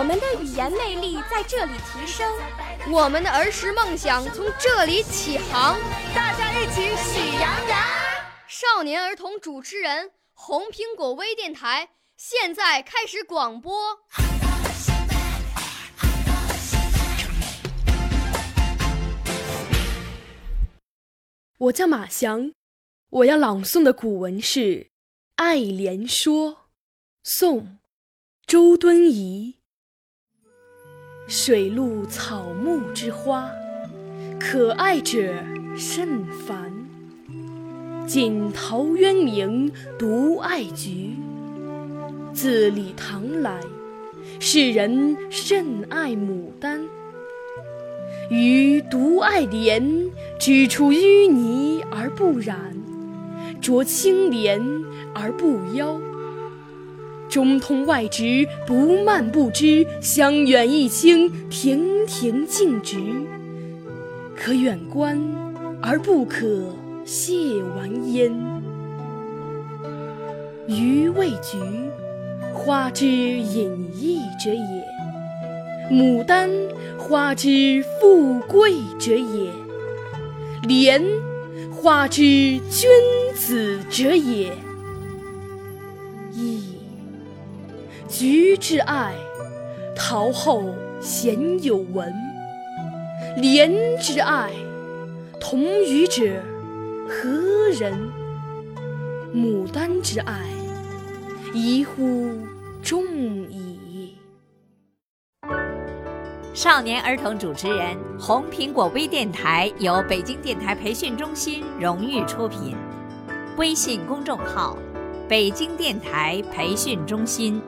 我们的语言魅力在这里提升，我们的儿时梦想从这里起航。大家一起喜羊羊。少年儿童主持人，红苹果微电台现在开始广播。我叫马翔，我要朗诵的古文是《爱莲说》，宋·周敦颐。水陆草木之花，可爱者甚蕃。晋陶渊明独爱菊。自李唐来，世人甚爱牡丹。予独爱莲，之出淤泥而不染，濯清涟而不妖。中通外直，不蔓不枝，香远益清，亭亭净植。可远观而不可亵玩焉。予谓菊，花之隐逸者也。牡丹，花之富贵者也；莲，花之君子者也。噫！菊之爱，陶后鲜有闻；莲之爱，同予者何人？牡丹之爱，宜乎众矣。少年儿童主持人，红苹果微电台由北京电台培训中心荣誉出品，微信公众号：北京电台培训中心。